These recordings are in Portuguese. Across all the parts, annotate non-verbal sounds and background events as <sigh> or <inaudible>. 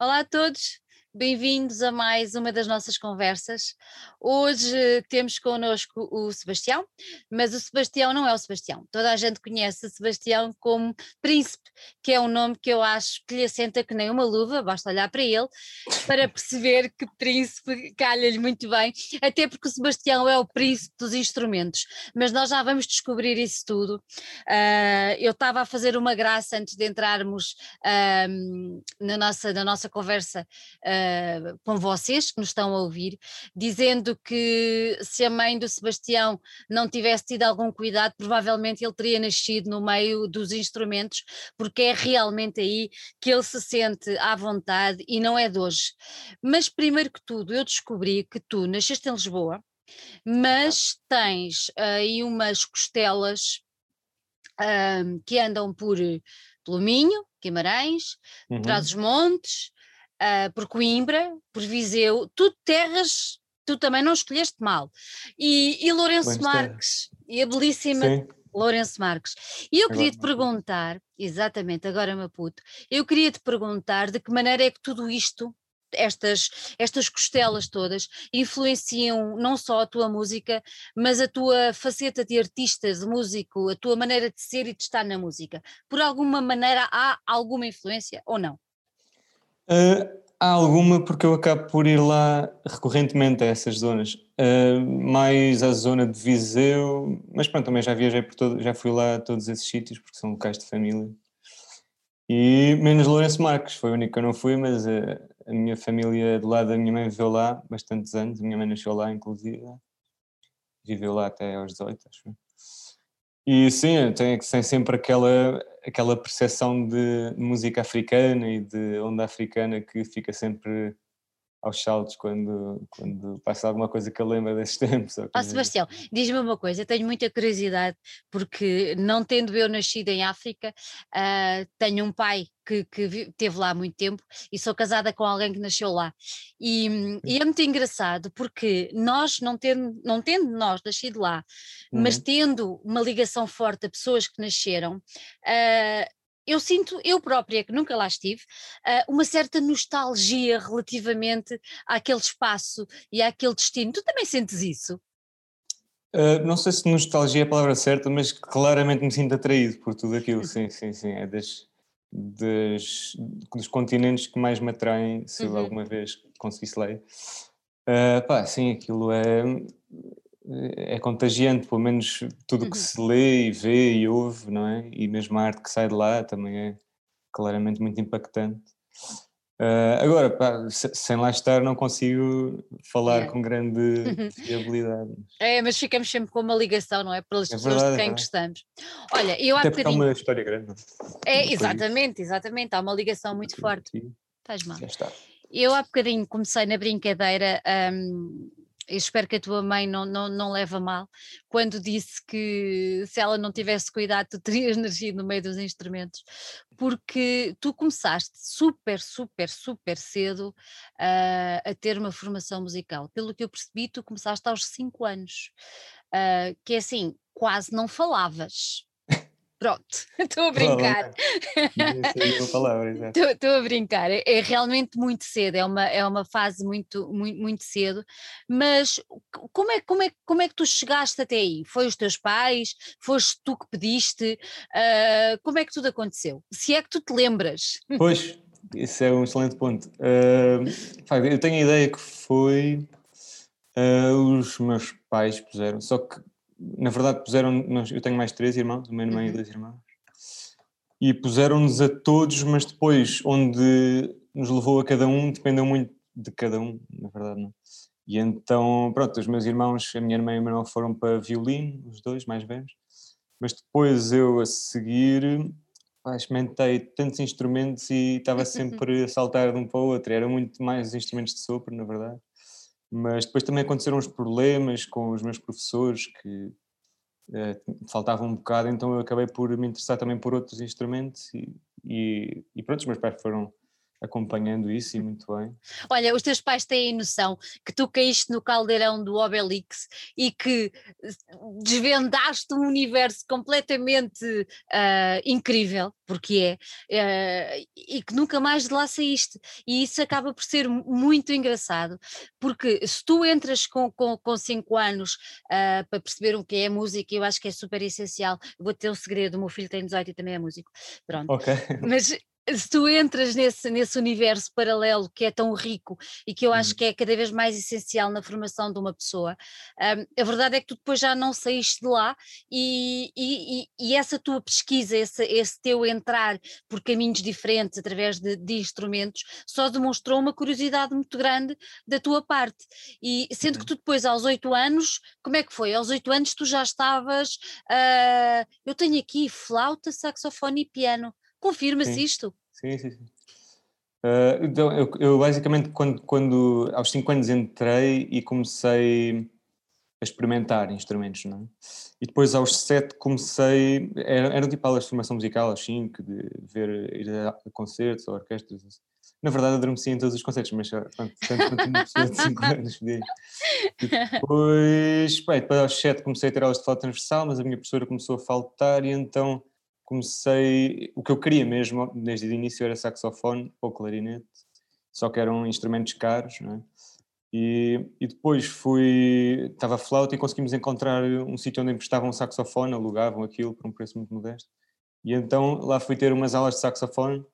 Olá a todos, bem-vindos a mais uma das nossas conversas. Hoje temos connosco o Sebastião, mas o Sebastião não é o Sebastião. Toda a gente conhece o Sebastião como Príncipe, que é um nome que eu acho que lhe assenta que nem uma luva, basta olhar para ele para <laughs> perceber que Príncipe calha-lhe muito bem, até porque o Sebastião é o príncipe dos instrumentos. Mas nós já vamos descobrir isso tudo. Uh, eu estava a fazer uma graça antes de entrarmos uh, na, nossa, na nossa conversa. Uh, com vocês que nos estão a ouvir, dizendo que se a mãe do Sebastião não tivesse tido algum cuidado, provavelmente ele teria nascido no meio dos instrumentos, porque é realmente aí que ele se sente à vontade e não é de hoje. Mas primeiro que tudo, eu descobri que tu nasceste em Lisboa, mas tens aí umas costelas um, que andam por pelo Minho, Guimarães, uhum. Trás-os-Montes, uh, por Coimbra, por Viseu, tudo terras tu também não escolheste mal. E, e Lourenço Marques, e a belíssima Sim. Lourenço Marques. E eu queria te perguntar, exatamente, agora meu puto, eu queria te perguntar de que maneira é que tudo isto estas, estas costelas todas influenciam não só a tua música, mas a tua faceta de artista, de músico, a tua maneira de ser e de estar na música. Por alguma maneira há alguma influência ou não? Uh, Há alguma porque eu acabo por ir lá recorrentemente a essas zonas. Uh, mais a zona de Viseu, mas pronto, também já viajei por todo, já fui lá a todos esses sítios porque são locais de família. E menos Lourenço Marques, foi o único que eu não fui, mas a, a minha família do lado da minha mãe viveu lá bastantes anos, a minha mãe nasceu lá inclusive, viveu lá até aos 18, acho. E sim, tem, tem sempre aquela, aquela percepção de música africana e de onda africana que fica sempre aos saltos quando, quando passa alguma coisa que eu lembro desses <laughs> tempos. Oh, Sebastião, diz-me uma coisa, eu tenho muita curiosidade, porque não tendo eu nascido em África, uh, tenho um pai que, que teve lá há muito tempo e sou casada com alguém que nasceu lá. E, e é muito engraçado porque nós, não tendo, não tendo nós nascido lá, uhum. mas tendo uma ligação forte a pessoas que nasceram, uh, eu sinto, eu própria, que nunca lá estive, uh, uma certa nostalgia relativamente àquele espaço e àquele destino. Tu também sentes isso? Uh, não sei se nostalgia é a palavra certa, mas claramente me sinto atraído por tudo aquilo, <laughs> sim, sim, sim. É das, das, dos continentes que mais me atraem, se uhum. alguma vez conseguisse ler. Uh, pá, sim, aquilo é, é contagiante, pelo menos tudo o que uhum. se lê e vê e ouve, não é? E mesmo a arte que sai de lá também é claramente muito impactante. Uh, agora, pá, sem lá estar, não consigo falar é. com grande fiabilidade. É, mas ficamos sempre com uma ligação, não é? Pelas é pessoas verdade, de quem é gostamos. Olha, eu há Até bocadinho. É uma história grande. É, exatamente, exatamente. Há uma ligação muito forte. Faz mal. Já está. Eu há bocadinho comecei na brincadeira. Um, eu espero que a tua mãe não, não, não leve a mal, quando disse que se ela não tivesse cuidado, tu terias <laughs> nascido no meio dos instrumentos, porque tu começaste super, super, super cedo uh, a ter uma formação musical. Pelo que eu percebi, tu começaste aos 5 anos, uh, que é assim, quase não falavas. Pronto, <laughs> estou a brincar. Estou a brincar, é, é, realmente muito cedo, é uma, é uma fase muito, muito, muito cedo, mas como é, como, é, como é que tu chegaste até aí? Foi os teus pais? Foste tu que pediste? Uh, como é que tudo aconteceu? Se é que tu te lembras. <laughs> Pois, isso é um excelente ponto. Uh, eu tenho a ideia que foi uh, os meus pais puseram, só que na verdade puseram, eu tenho mais três irmãos, uma irmã uhum. e dois irmãos, e puseram-nos a todos, mas depois onde nos levou a cada um dependeu muito de cada um, na verdade não. E então, pronto, os meus irmãos, a minha irmã e o meu irmão foram para violino, os dois mais velhos, mas depois eu a seguir pá, experimentei tantos instrumentos e estava <laughs> sempre a saltar de um para o outro, era muito mais instrumentos de sopro, na verdade mas depois também aconteceram os problemas com os meus professores que eh, faltavam um bocado, então eu acabei por me interessar também por outros instrumentos e, e, e pronto, os meus pais foram acompanhando isso e muito bem. Olha, os teus pais têm noção que tu caíste no caldeirão do Obelix e que desvendaste um universo completamente uh, incrível, porque é, uh, e que nunca mais de lá saíste. E isso acaba por ser muito engraçado, porque se tu entras com 5 com, com cinco anos uh, para perceber o que é música, eu acho que é super essencial. Vou ter um segredo: o meu filho tem 18 e também é músico. Pronto. Ok. Mas se tu entras nesse, nesse universo paralelo que é tão rico e que eu acho uhum. que é cada vez mais essencial na formação de uma pessoa, um, a verdade é que tu depois já não saíste de lá e, e, e essa tua pesquisa, esse, esse, teu entrar por caminhos diferentes através de, de, instrumentos, só demonstrou uma curiosidade muito grande da tua parte. E sendo que uhum. tu depois, aos oito anos, como é que foi? Aos oito anos tu já estavas. Uh, eu tenho aqui flauta, saxofone e piano. Confirma-se isto? Sim, sim, sim. Uh, então, eu, eu, basicamente, quando, quando aos 5 anos entrei e comecei a experimentar instrumentos, não é? E depois aos 7 comecei, era, era tipo aulas de formação musical aos 5, de ver, ir a, concertos ou orquestras. Assim. Na verdade adormeci em todos os concertos, mas pronto, tanto quanto uma pessoa de 5 <laughs> anos. E depois, bem, depois aos 7 comecei a ter aulas de flauta transversal, mas a minha professora começou a faltar e então comecei, o que eu queria mesmo desde o início era saxofone ou clarinete, só que eram instrumentos caros, não é? E, e depois fui, estava flauta e conseguimos encontrar um sítio onde emprestavam um saxofone, alugavam aquilo por um preço muito modesto. E então lá fui ter umas aulas de saxofone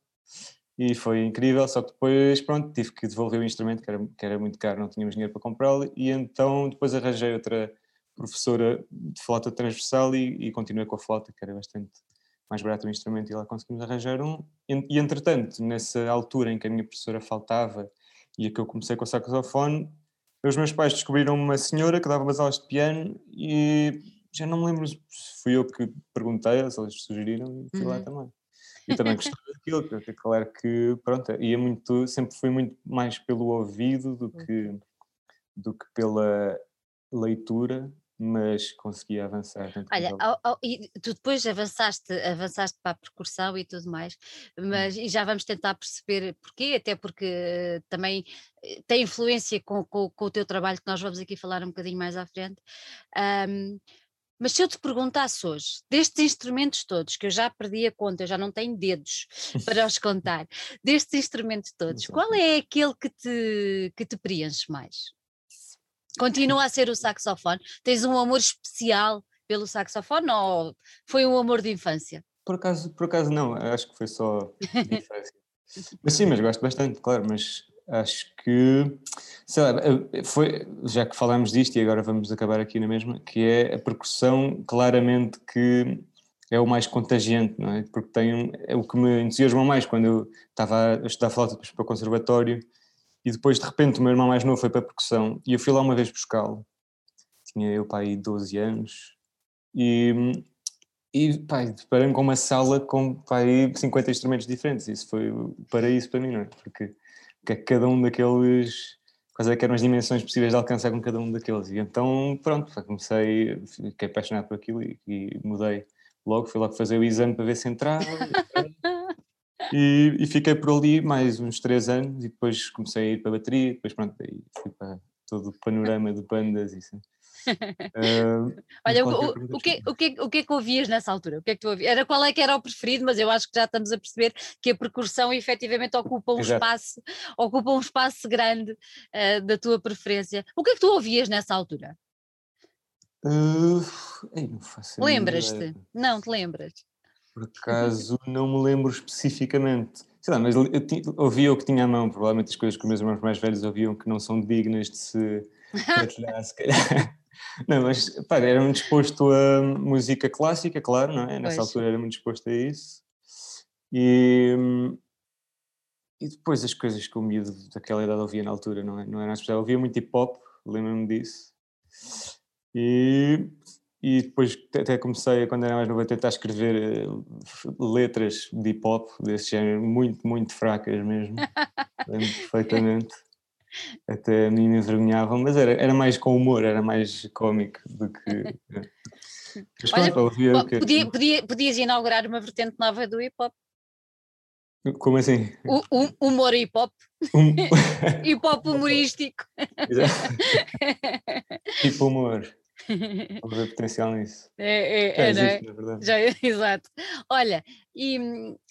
e foi incrível, só que depois, pronto, tive que devolver o instrumento, que era, que era muito caro, não tínhamos dinheiro para comprá-lo, e então depois arranjei outra professora de flauta transversal e, e continuei com a flauta, que era bastante mais barato o instrumento e lá conseguimos arranjar um. E, entretanto, nessa altura em que a minha professora faltava e a que eu comecei com o saxofone, os meus pais descobriram uma senhora que dava umas aulas de piano e já não me lembro se fui eu que perguntei, se eles sugeriram e fui uhum. lá também. E também gostei <laughs> daquilo, porque claro que, pronto, ia muito, sempre fui muito mais pelo ouvido do que, do que pela leitura mas consegui avançar. Olha, ao, ao, e tu depois avançaste, avançaste para a percussão e tudo mais, mas e já vamos tentar perceber porquê, até porque também eh, tem influência com, com, com, o teu trabalho que nós vamos aqui falar um bocadinho mais à frente. Um, mas se eu te perguntasse hoje, destes instrumentos todos, que eu já perdi a conta, eu já não tenho dedos <laughs> para os contar, destes instrumentos todos, qual é aquele que te, que te preenche mais? Continua a ser o saxofone? Tens um amor especial pelo saxofone ou foi um amor de infância? Por acaso, por acaso não, acho que foi só de infância. <laughs> mas sim, mas gosto bastante, claro, mas acho que, sei lá, foi, já que falamos disto e agora vamos acabar aqui na mesma, que é a percussão claramente que é o mais contagiante, não é? Porque tem um, é o que me entusiasma mais quando eu estava a estudar flauta para o conservatório e depois, de repente, o meu irmão mais novo foi para a percussão e eu fui lá uma vez buscá-lo. Tinha eu, pai, 12 anos. E, e pai, deparei-me com uma sala com pai, 50 instrumentos diferentes. Isso foi o paraíso para mim, não é? Porque, porque cada um daqueles. Quais é eram as dimensões possíveis de alcançar com cada um daqueles? E então, pronto, comecei, fiquei apaixonado por aquilo e, e mudei logo. Fui logo fazer o exame para ver se entrava. <laughs> E, e, fiquei por ali mais uns três anos e depois comecei a ir para a bateria, depois pronto, aí fui para todo o panorama de bandas e assim. Uh, <laughs> Olha, o, o, que, o, que, o que é que ouvias nessa altura? O que é que tu ouvias? Era qual é que era o preferido, mas eu acho que já estamos a perceber que a percussão efetivamente ocupa um Exato. espaço, ocupa um espaço grande uh, da tua preferência. O que é que tu ouvias nessa altura? Uh, Lembras-te? Não, te lembras? Por acaso não me lembro especificamente. Sei lá, mas eu, eu ouvia o que tinha à mão, provavelmente as coisas que os meus irmãos mais velhos ouviam que não são dignas de se partilhar, se calhar. <laughs> Não, mas pá, era muito disposto a música clássica, claro, não é? Nessa pois. altura era muito disposto a isso. E, e depois as coisas que o miúdo daquela idade ouvia na altura, não, é? não era especial. Ouvia muito hip hop, lembro-me disso. E e depois até comecei, quando era mais novo, a tentar escrever eh, letras de hip hop desse género, muito, muito fracas mesmo. <laughs> Lembro perfeitamente. Até a mim me envergonhavam, mas era, era mais com humor, era mais cómico do que. Eh. <laughs> Mas, Olha, pronto, podia, podia, podias inaugurar uma vertente nova do hip hop. Como assim? O, o, humor hip hop. Um... <laughs> hip hop humorístico. tipo humor. Pode ver potencial nisso. É, é, é, existe, é? verdade. Já, <laughs> exato. Olha, e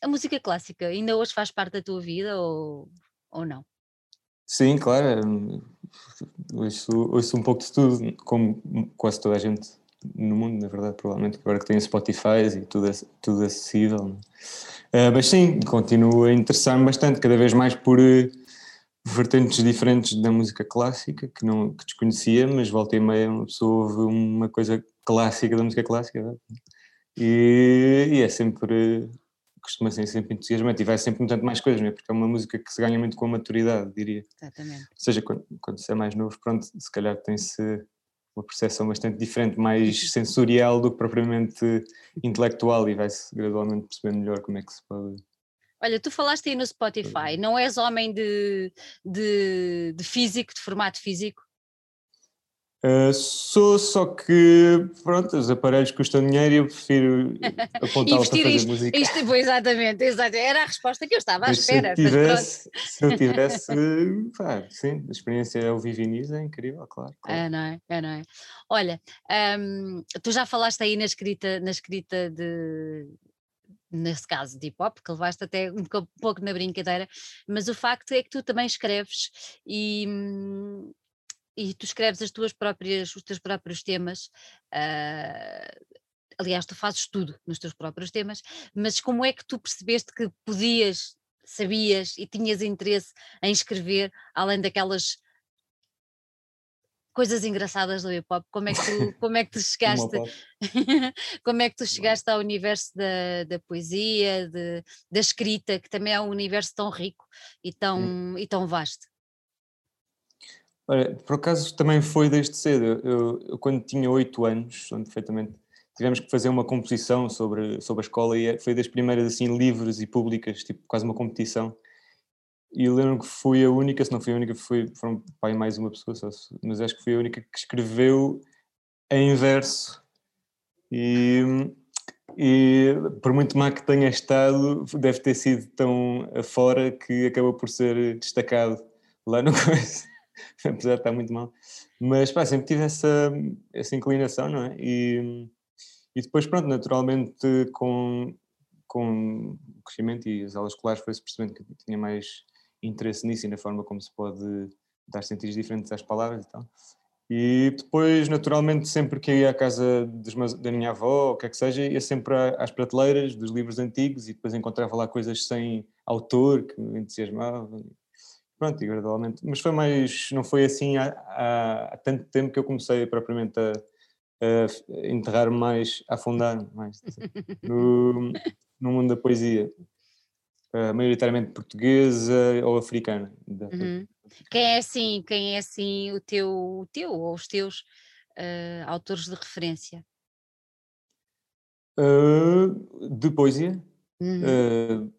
a música clássica ainda hoje faz parte da tua vida ou, ou não? Sim, claro. Ouço, ouço um pouco de tudo, como quase toda a gente no mundo, na verdade, provavelmente, agora que tem Spotify e tudo, tudo acessível. Uh, mas sim, continuo a interessar-me bastante, cada vez mais por uh, vertentes diferentes da música clássica, que não que desconhecia, mas volta e meia uma pessoa ouve uma coisa clássica da música clássica. E, e, é sempre, costuma ser sempre entusiasmante e vai sempre um tanto mais coisas, não é? porque é uma música que se ganha muito com a maturidade, diria. Exatamente. Ou seja, quando, quando se é mais novo, pronto, se calhar tem-se uma percepção bastante diferente, mais sensorial do que propriamente intelectual e vai-se gradualmente perceber melhor como é que se pode. Olha, tu falaste aí no Spotify, não és homem de, de, de físico, de formato físico? Uh, sou, só que, pronto, os aparelhos custam dinheiro e eu prefiro <laughs> apontá-los para fazer isto, música. Isto, exatamente, exatamente, era a resposta que eu estava à mas espera. Se eu tivesse, se eu tivesse pá, sim, a experiência ao Vivinis é incrível, claro, claro. É, não é? é, não é? Olha, um, tu já falaste aí na escrita, na escrita de, nesse caso de hip hop, que levaste até um pouco na brincadeira, mas o facto é que tu também escreves e, e tu escreves as tuas próprias, os teus próprios temas. Uh, aliás, tu fazes tudo nos teus próprios temas, mas como é que tu percebeste que podias, sabias e tinhas interesse em escrever, além daquelas coisas engraçadas do hip hop? Como é que tu, <laughs> como é que tu chegaste? <laughs> como é que tu chegaste ao universo da, da poesia, de, da escrita, que também é um universo tão rico e tão, e tão vasto? Olha, por acaso também foi desde cedo. Eu, eu quando tinha oito anos, perfeitamente, tivemos que fazer uma composição sobre, sobre a escola e é, foi das primeiras assim livres e públicas, tipo quase uma competição. E lembro que fui a única, se não fui a única, foi, foram pai mais uma pessoa, mas acho que fui a única que escreveu em verso. E, e por muito má que tenha estado, deve ter sido tão afora que acabou por ser destacado lá no <laughs> coisa. apesar de estar muito mal. Mas pá, sempre tive essa, essa inclinação, não é? E, e depois, pronto, naturalmente, com, com o crescimento e as aulas escolares, foi-se percebendo que tinha mais interesse nisso e na forma como se pode dar sentidos diferentes às palavras e tal. E depois, naturalmente, sempre que ia à casa meus, da minha avó, ou o que é que seja, ia sempre às prateleiras dos livros antigos e depois encontrava lá coisas sem autor que me entusiasmavam pronto, e gradualmente, mas foi mais, não foi assim há, há, há tanto tempo que eu comecei propriamente a, a enterrar mais, a afundar mais assim, no, no mundo da poesia, uh, maioritariamente portuguesa ou africana. Uhum. Quem é assim, quem é assim o teu, o teu ou os teus uh, autores de referência? Uh, de poesia? Uhum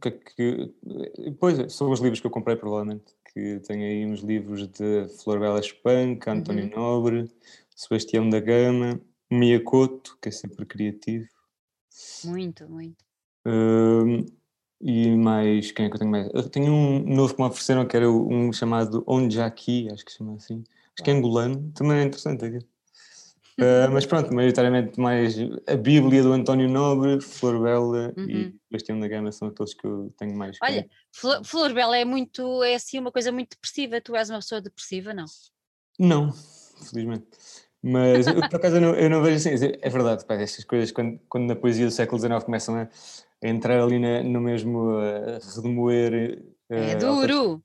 que é que. Pois, são os livros que eu comprei, provavelmente. Que tenho aí uns livros de Flor Bela Espanca, António uhum. Nobre, Sebastião da Gama, Miyakoto, que é sempre criativo. Muito, muito. Um, e mais, quem é que eu tenho mais? Eu tenho um novo que me ofereceram que era um chamado Onjaki, acho que se chama assim. Acho que é angolano, também é interessante aqui. Uh, mas pronto, <laughs> maioritariamente mais a Bíblia do António Nobre, Flor Bela uhum. e Bastião da Gama são aqueles que eu tenho mais. Olha, Flor, Flor Bela é muito, é assim uma coisa muito depressiva. Tu és uma pessoa depressiva, não? Não, felizmente. Mas eu, por acaso eu não, eu não, vejo assim, é verdade, pá, estas coisas quando, quando na poesia do século XIX começam a entrar ali na, no mesmo a redemoer. É uh, duro!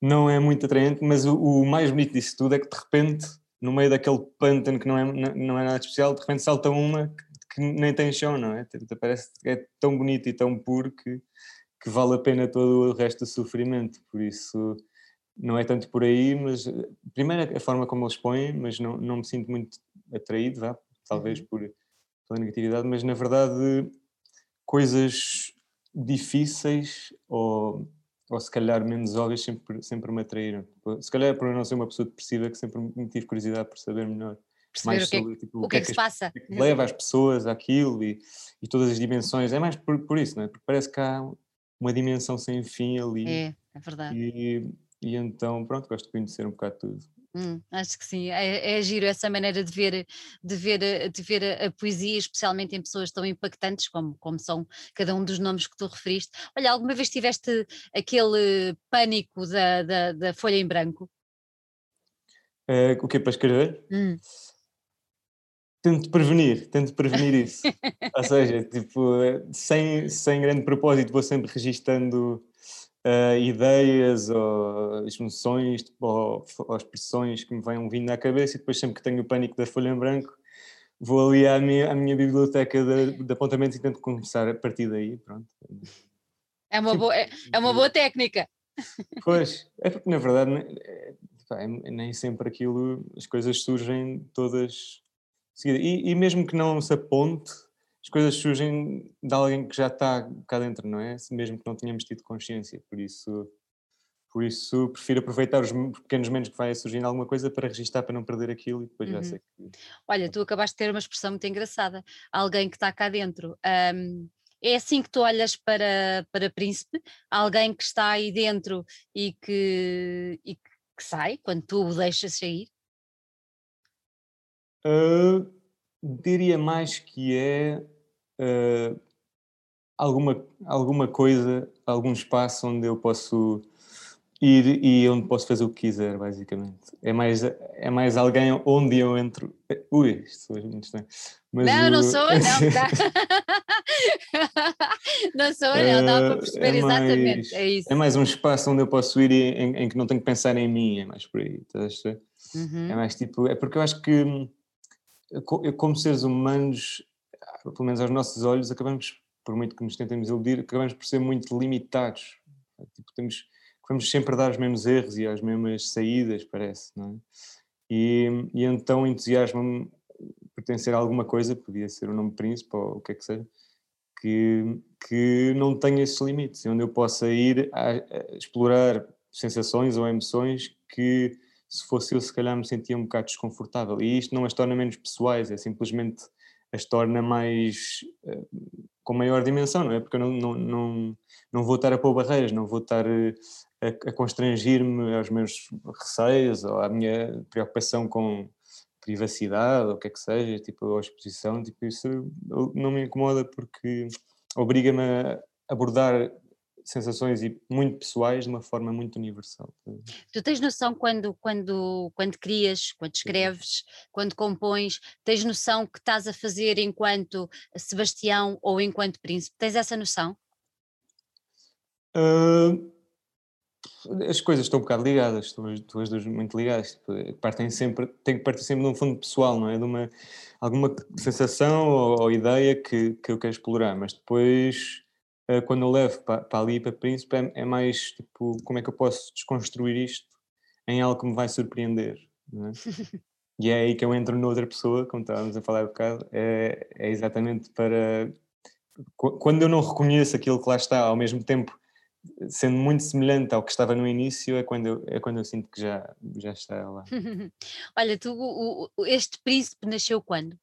Não é muito atraente, mas o, o mais bonito disso tudo é que de repente no meio daquele pântano que não é, não é nada especial, de repente salta uma que, que nem tem chão, não é? Parece que é tão bonito e tão puro que, que vale a pena todo o resto do sofrimento. Por isso, não é tanto por aí, mas primeiro a forma como eles põem, mas não, não me sinto muito atraído, vá, talvez uhum. por, pela negatividade, mas na verdade coisas difíceis ou ou se calhar menos óbvias sempre, sempre me atraíram. Se calhar é por eu não ser uma pessoa depressiva que sempre me tive curiosidade por saber melhor. Perceber mais o que, é sobre, tipo, o que, é que, que se passa. Que, que leva as pessoas àquilo e, e todas as dimensões. É mais por, por isso, não é? Porque parece que há uma dimensão sem fim ali. É, é verdade. E, e então, pronto, gosto de conhecer um bocado tudo. Hum, acho que sim, é, é giro essa maneira de ver, de ver, de ver a, a, poesia, especialmente em pessoas tão impactantes como, como são cada um dos nomes que tu referiste. Olha, alguma vez tiveste aquele pânico da, da, da folha em branco? Uh, o que é para escrever? Hum. Tento prevenir, tento prevenir isso. Ou seja, tipo, sem, sem grande propósito, vou sempre registando uh, ideias ou emoções tipo, ou, ou, expressões que me vêm vindo à cabeça e depois sempre que tenho o pânico da folha em branco vou ali à minha, à minha biblioteca de, de apontamentos e tento começar a partir daí, pronto. É uma boa, é, é uma boa técnica. Pois, é porque na verdade é, é, nem sempre aquilo, as coisas surgem todas e, e mesmo que não se aponte, as coisas surgem de alguém que já está cá dentro, não é? Mesmo que não tenhamos tido consciência, por isso, por isso prefiro aproveitar os pequenos momentos que vai surgindo alguma coisa para registar, para não perder aquilo e depois uhum. já sei que... Olha, tu acabaste de ter uma expressão muito engraçada, alguém que está cá dentro. Um, é assim que tu olhas para, para Príncipe, alguém que está aí dentro e que, e que sai, quando tu o deixas sair? Uh, diria mais que é uh, alguma, alguma coisa, algum espaço onde eu posso ir e onde posso fazer o que quiser, basicamente. É mais, é mais alguém onde eu entro. Ui, isto é muito estranho. Mas não, o... <laughs> não sou, não. Tá. não sou, não, dá para perceber é exatamente. é, isso. é mais um espaço onde eu posso ir em, em, que não tenho que pensar em mim, é mais por aí. Uhum. É mais tipo. É porque eu acho que como seres humanos, pelo menos aos nossos olhos, acabamos, por muito que nos tentemos iludir, acabamos por ser muito limitados. Tipo, temos, vamos sempre dar os mesmos erros e as mesmas saídas, parece, não é? E, e então entusiasma-me pertencer a alguma coisa, podia ser o nome príncipe ou o que é que seja, que, que não tenha esses limites, onde eu possa ir a, a explorar sensações ou emoções que se fosse eu, se calhar me sentia um bocado desconfortável. E isto não as torna menos pessoais, é simplesmente as torna mais. Uh, com maior dimensão, não é? Porque eu não, não, não, não vou estar a pôr barreiras, não vou estar eh, a, a constrangir-me aos meus receios ou à minha preocupação com privacidade ou o que é que seja, tipo, a exposição, tipo, isso não me incomoda porque obriga-me a abordar sensações e muito pessoais de uma forma muito universal. Tu tens noção quando, quando, quando crias, quando escreves, quando compões, tens noção que estás a fazer enquanto Sebastião ou enquanto príncipe? Tens essa noção? Uh, as coisas estão um bocado ligadas, estão as duas muito ligadas, tipo, partem sempre, tem que partir sempre de um fundo pessoal, não é? De uma, alguma sensação ou, ou ideia que, que eu quero explorar, mas depois quando eu levo para, para ali, para Príncipe, é, é, mais tipo, como é que eu posso desconstruir isto em algo que me vai surpreender, é? E é aí que eu entro noutra pessoa, como estávamos a falar um bocado, é, é exatamente para... Quando eu não reconheço aquilo que lá está, ao mesmo tempo sendo muito semelhante ao que estava no início, é quando eu, é quando eu sinto que já, já está lá. <laughs> Olha, tu, o, este príncipe nasceu quando?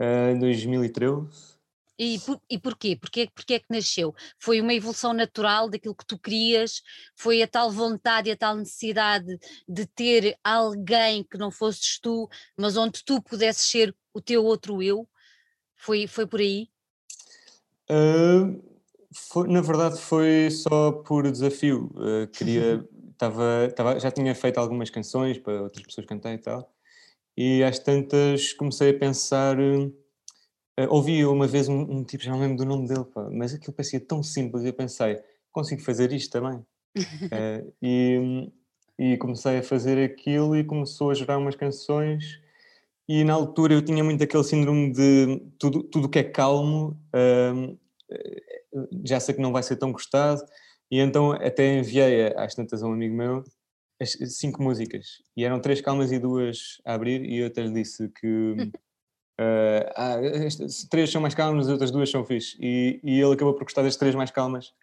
Uh, em 2013. E, por, e porquê? Porquê, porquê é que nasceu? Foi uma evolução natural daquilo que tu querias? Foi a tal vontade e a tal necessidade de ter alguém que não fosses tu, mas onde tu pudesses ser o teu outro eu? Foi, foi por aí? Uh, foi, na verdade foi só por desafio. Uh, queria, <laughs> tava, tava, já tinha feito algumas canções para outras pessoas cantar e tal, e às tantas comecei a pensar Uh, ouvi uma vez um, um, tipo, já não lembro do nome dele, pá, mas aquilo parecia tão simples e eu pensei, consigo fazer isto também. uh, <laughs> e, e comecei a fazer aquilo e começou a gerar umas canções. E na altura eu tinha muito aquele síndrome de tudo, tudo que é calmo uh, já sei que não vai ser tão gostado. E então até enviei às tantas a um amigo meu as cinco músicas. E eram três calmas e duas a abrir e eu até lhe disse que Uh, ah, estas três são mais calmas, as outras duas são fixe. E, e ele acabou por gostar das três mais calmas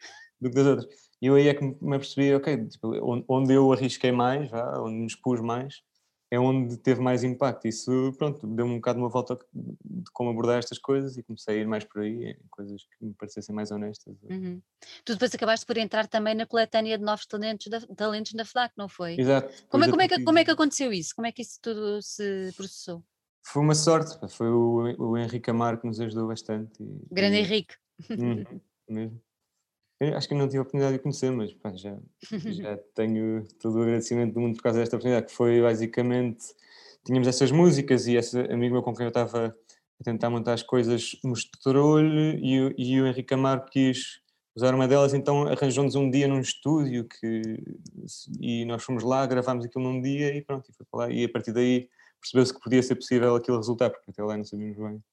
do que das outras. E eu aí é que me apercebi, ok, tipo, onde eu arrisquei mais, vá, onde me expus mais, é onde teve mais impacto. Isso, pronto, deu-me um bocado uma volta de como abordar estas coisas e comecei a ir mais por aí, coisas que me parecessem mais honestas. Uhum. Tu depois acabaste por entrar também na coletânea de novos talentos da, talentos da FLAC, não foi? Exato. Como é, como, é que, como é que aconteceu isso? Como é que isso tudo se processou? Foi uma sorte, foi o, o Henrique Amar que nos ajudou bastante. E, Grande e... Henrique. Uhum, mesmo. Eu acho que não tive a oportunidade de conhecer, mas pá, já, <laughs> já tenho todo o agradecimento do mundo por causa desta oportunidade, que foi basicamente, tínhamos essas músicas e esse amigo meu com quem eu estava a tentar montar as coisas mostrou-lhe e, e, o Henrique Amaro quis usar uma delas, então arranjou-nos um dia num estúdio que, e nós fomos lá, gravámos aquilo num dia e pronto, e foi para lá, e a partir daí percebeu-se que podia ser possível aquilo resultar, porque até lá não sabíamos bem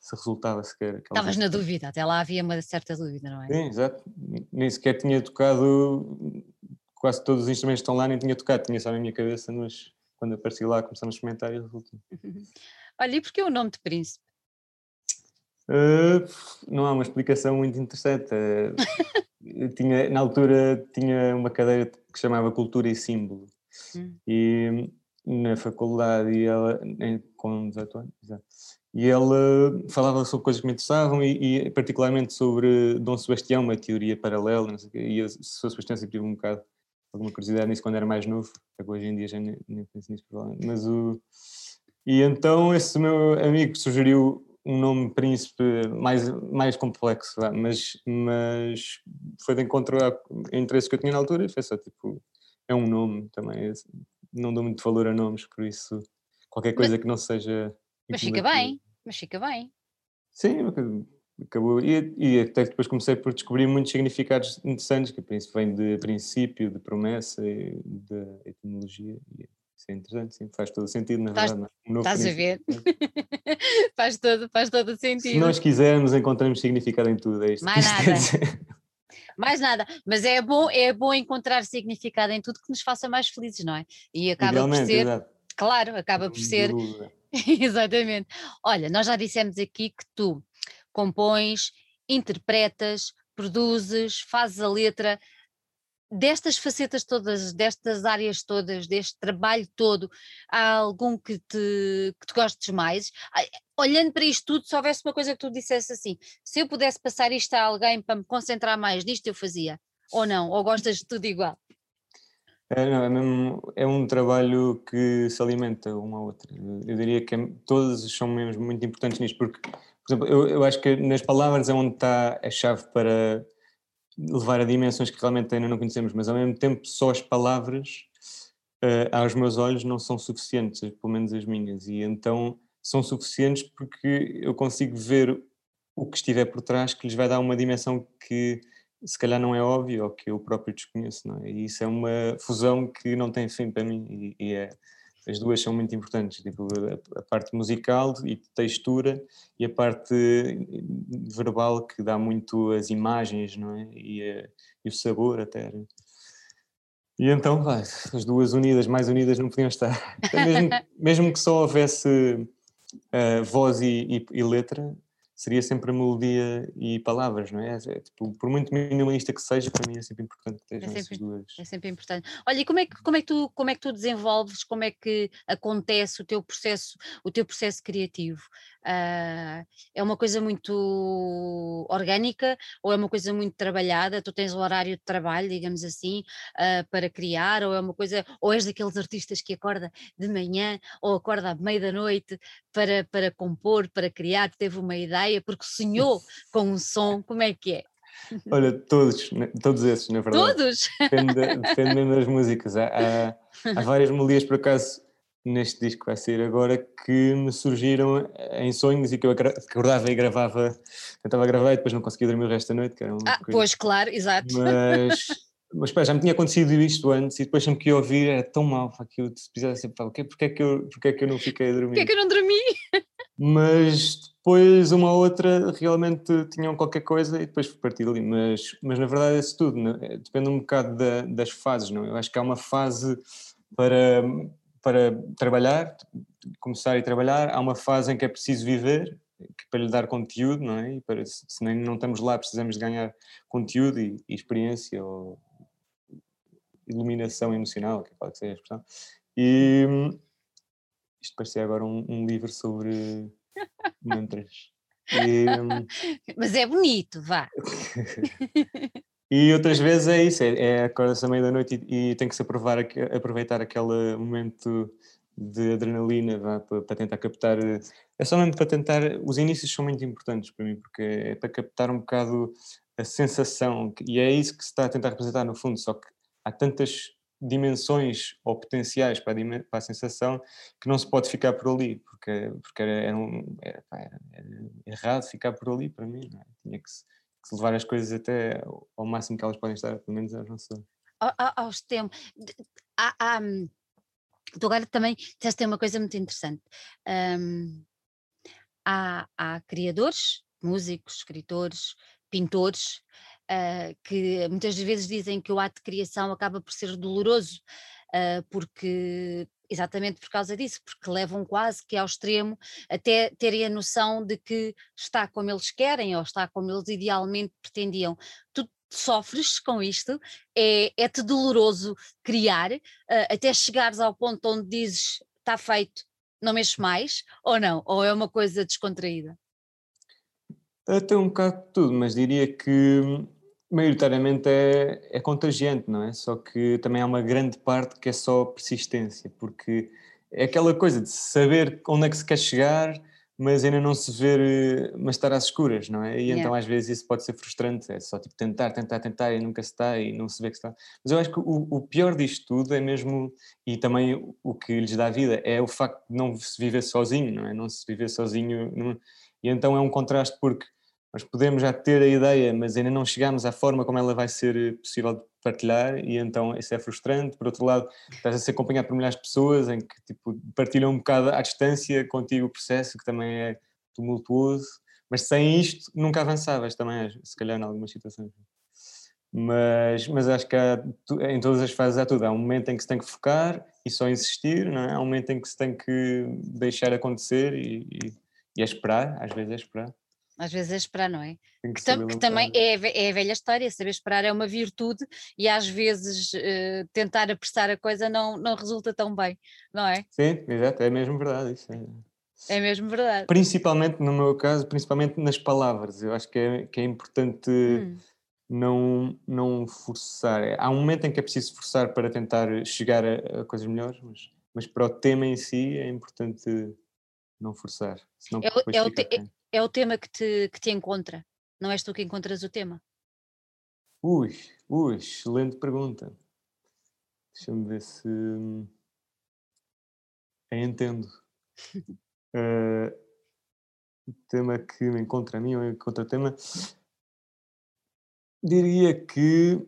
se resultava sequer. Estavas na dúvida, até lá havia uma certa dúvida, não é? Sim, exato. Nem sequer tinha tocado, quase todos os instrumentos que estão lá nem tinha tocado, tinha só na minha cabeça, mas quando apareci lá começamos a experimentar e resultou. Olha, e porquê o nome de Príncipe? Uh, não há uma explicação muito interessante. Uh, <laughs> tinha, na altura tinha uma cadeira que chamava Cultura e Símbolo. Hum. E na faculdade, e ela, com 18 anos, e ele falava sobre coisas que me interessavam e, e particularmente sobre Dom Sebastião, uma teoria paralela, não sei quê, e eu, São Sebastião sempre tive um bocado alguma curiosidade nisso quando era mais novo, hoje em dia já nem, nem penso nisso mas o... E então esse meu amigo sugeriu um nome príncipe mais, mais complexo, mas, mas foi de encontro ao interesse que eu tinha na altura e foi só tipo, é um nome também, não dou muito valor a nomes, por isso qualquer coisa mas... que não seja mas fica bem, mas fica bem. Sim, acabou. E, e até depois comecei por descobrir muitos significados interessantes, que isso vem de princípio, de promessa, de etimologia. E isso é interessante, sim, faz todo sentido, na estás, verdade. Um estás a ver? <laughs> faz, todo, faz todo sentido. Se nós quisermos, encontramos significado em tudo. É isto Mais nada. Mais nada, mas é bom, é bom encontrar significado em tudo que nos faça mais felizes, não é? E acaba por ser, exato. claro, acaba por ser <laughs> Exatamente. Olha, nós já dissemos aqui que tu compões, interpretas, produzes, fazes a letra. Destas facetas todas, destas áreas todas, deste trabalho todo, há algum que te, que te gostes mais? Olhando para isto tudo, se houvesse uma coisa que tu dissesse assim, se eu pudesse passar isto a alguém para me concentrar mais nisto, eu fazia. Ou não? Ou gostas de tudo igual? É, não, é, mesmo, é um trabalho que se alimenta uma à outra. Eu diria que é, são mesmo muito importantes nisto, porque, por exemplo, eu, eu acho que nas palavras é onde está a chave para levar a dimensões que realmente ainda não conhecemos, mas ao mesmo tempo só as palavras, uh, aos meus olhos, não são suficientes, pelo menos as minhas, e então são suficientes porque eu consigo ver o que estiver por trás que lhes vai dar uma dimensão que se calhar não é óbvio ou que eu próprio desconheço, não é? E isso é uma fusão que não tem fim para mim e, e é, as duas são muito importantes, tipo, a, a, parte musical e textura e a parte verbal que dá muito as imagens, não é? E, a, e o sabor até. E então, vai, as duas unidas, mais unidas não podiam estar. <laughs> mesmo, mesmo que só houvesse uh, voz e, e, e letra, seria sempre a melodia e palavras, não é? é tipo, por muito minimalista que seja, para mim é sempre importante que estejam é essas duas. É sempre importante. Olha, e como é, que, como, é que tu, como é que tu desenvolves, como é que acontece o teu processo, o teu processo criativo? Uh, é uma coisa muito orgânica ou é uma coisa muito trabalhada? Tu tens o horário de trabalho, digamos assim, uh, para criar, ou é uma coisa, ou és daqueles artistas que acorda de manhã ou acorda à meia da noite para, para compor, para criar, teve uma ideia, porque sonhou <laughs> com um som, como é que é? Olha, todos, né, todos esses, na verdade. Todos? Depende, depende mesmo das músicas. Há, há, há várias <laughs> melodias, por acaso, neste disco que vai sair agora que me surgiram em sonhos e que eu acordava e gravava, tentava gravar e depois não conseguia dormir o resto da noite. Que era ah, coisa. pois, claro, exato. Mas, <laughs> mas pá, já me tinha acontecido isto antes e depois sempre que ia ouvir era tão mal que eu precisava sempre, pá, porque, porque, é que eu, porque é que eu não fiquei a dormir? Porque é que eu não dormi? <laughs> Mas depois uma ou outra realmente tinham qualquer coisa e depois fui partir ali. Mas, mas na verdade é isso tudo, né? depende um bocado da, das fases, não? É? Eu acho que há uma fase para para trabalhar, começar a trabalhar, há uma fase em que é preciso viver, para lhe dar conteúdo, não é? E para, se nem não estamos lá, precisamos de ganhar conteúdo e, e experiência ou iluminação emocional, que pode ser a expressão. E, isto parecia agora um, um livro sobre mantras. E, <laughs> Mas é bonito, vá. <laughs> e outras vezes é isso, é, é acorda-se à meia da noite e, e tem que se aprovar, aproveitar aquele momento de adrenalina vá, para, para tentar captar. eh, É só mesmo para tentar. Os inícios são muito importantes para mim, porque é para captar um bocado a sensação, e é isso que se está a tentar representar no fundo, só que há tantas dimensões ou potenciais para a, para a sensação que não se pode ficar por ali, porque, porque era, era, um- era- era- errado ficar por ali para mim, é? tinha que se levar as coisas até ao, máximo que elas podem estar, pelo menos às nossas. Ao- ao- Aos tempos. tu agora também disseste uma coisa muito interessante. Hum, há, há criadores, músicos, escritores, pintores, ah, que muitas vezes dizem que o ato de criação acaba por ser doloroso, ah, porque exatamente por causa disso, porque levam quase que ao extremo até terem a noção de que está como eles querem ou está como eles idealmente pretendiam. Tu sofres com isto, é, é-te doloroso criar, ah, até chegares ao ponto onde dizes está feito, não mexes mais, ou não? Ou é uma coisa descontraída? Até um bocado de tudo, mas diria que hum, maioritariamente é, é contagiante, não é? Só que também há uma grande parte que é só persistência, porque é aquela coisa de saber onde é que se quer chegar, mas ainda não se ver, eh, mas estar às escuras, não é? E Yeah. então às vezes isso pode ser frustrante, é só tipo tentar, tentar, tentar e nunca se está e não se vê que está. Mas eu acho que o, o pior disto tudo é mesmo, e também o- o que lhes dá vida, é o facto de não se viver sozinho, não é? Não se viver sozinho. não- E então é um contraste porque nós podemos já ter a ideia, mas ainda não chegamos à forma como ela vai ser eh, possível de partilhar, e então isso é frustrante. Por outro lado, estás a ser acompanhado por milhares de pessoas em que tipo, partilham um bocado à distância contigo o processo, que também é tumultuoso, mas sem isto nunca avançavas também, se calhar, em algumas situações. Mas, mas acho que há, em todas as fases há tudo. Há um momento em que se tem que focar e só insistir, não é? há um momento em que se tem que deixar acontecer e, e, e é esperar, às vezes é esperar. Às vezes é esperar, não é? Que Que, tam- saber que também é, é a velha história, saber esperar é uma virtude e às vezes eh, tentar apressar a coisa não, não resulta tão bem, não é? Sim, exato, é mesmo verdade. Isso é. É mesmo verdade. Principalmente, no meu caso, principalmente nas palavras. Eu acho que é, que é importante Hum, não, não forçar. É, Há um momento em que é preciso forçar para tentar chegar a, a coisas melhores, mas, mas para o tema em si é importante não forçar. Senão É é o te- quem. É o tema que te, que te encontra, não és tu que encontras o tema. Ui, ui, excelente pergunta. Deixa-me ver se. Eu entendo. <laughs> Eh, o tema que me encontra a mim ou encontra o tema. Diria que.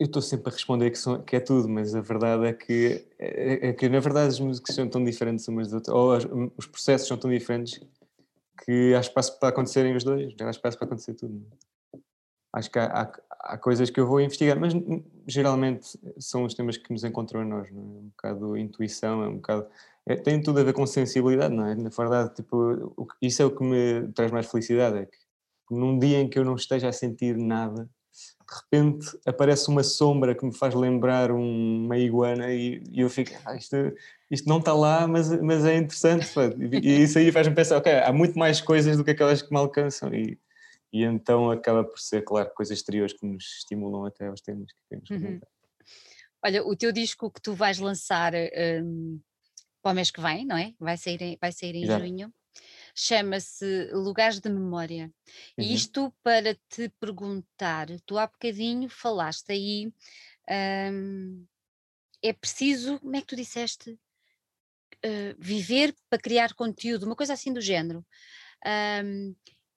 Eu estou sempre a responder que, são- que é tudo, mas a verdade é que, é, é que, na verdade, as músicas são tão diferentes umas das outras, ou as- os processos são tão diferentes que há espaço para acontecerem os dois, há espaço para acontecer tudo. não é? Acho que há, há- há coisas que eu vou investigar, mas geralmente são os temas que nos encontram a nós, não é? Um bocado intuição, é um bocado. é- tem tudo a ver com sensibilidade, não é? Na verdade, tipo, isso é o que me traz mais felicidade, é que num dia em que eu não esteja a sentir nada, de repente aparece uma sombra que me faz lembrar um- uma iguana e, e eu fico, ah, isto, isto não está lá, mas, mas é interessante. pá." E, e isso aí faz-me pensar, ok, há muito mais coisas do que aquelas que me alcançam. E, e então acaba por ser, claro, coisas exteriores que nos estimulam até aos temas que queremos Uhum. comentar. Olha, o teu disco que tu vais lançar hum, para o mês que vem, não é? Vai sair em, vai sair em junho. Chama-se Lugares de Memória. E Uhum. isto para te perguntar, tu há bocadinho falaste aí, hum, é preciso, como é que tu disseste? Uh, viver para criar conteúdo, uma coisa assim do género. Hum,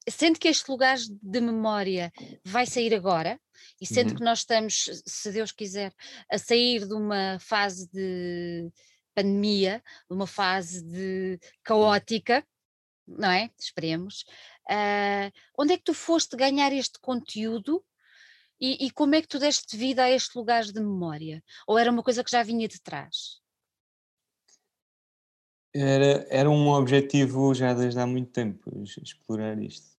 sendo que este lugar de memória vai sair agora, e sendo Uhum. que nós estamos, se Deus quiser, a sair de uma fase de pandemia, de uma fase de caótica, não é? Esperemos. ah, onde é que tu foste ganhar este conteúdo e, e como é que tu deste vida a este lugar de memória? Ou era uma coisa que já vinha de trás? Era, era um objetivo já desde há muito tempo, explorar isto.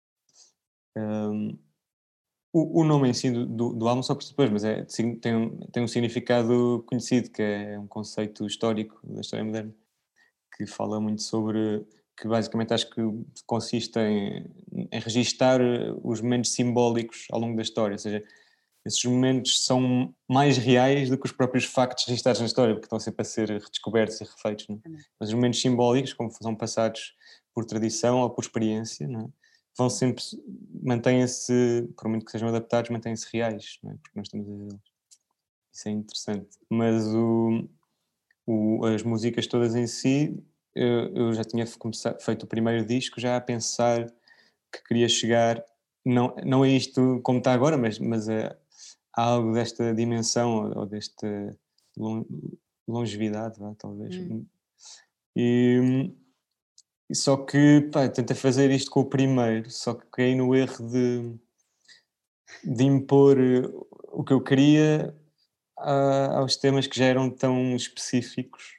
Hum, o, o nome em si do, do, do álbum só depois, mas é, tem, um, tem um significado conhecido, que é um conceito histórico da história moderna. que fala muito sobre que basicamente acho que consiste em, em registar os momentos simbólicos ao longo da história, ou seja, esses momentos são mais reais do que os próprios factos registados na história, porque estão sempre a ser redescobertos e refeitos. É? Mas os momentos simbólicos, como são passados por tradição ou por experiência, é? vão sempre, mantêm-se, por muito que sejam adaptados, mantêm-se reais, é? porque nós estamos a ver Isso é interessante. Mas o, o, as músicas todas em si, eu, eu já tinha começado, feito o primeiro disco já a pensar que queria chegar, não, não é isto como está agora, mas, mas é algo desta dimensão ou desta longevidade, talvez. Hum. E, e, só que pá, tentei fazer isto com o primeiro, só que caí no erro de, de impor o que eu queria a, aos temas que já eram tão específicos.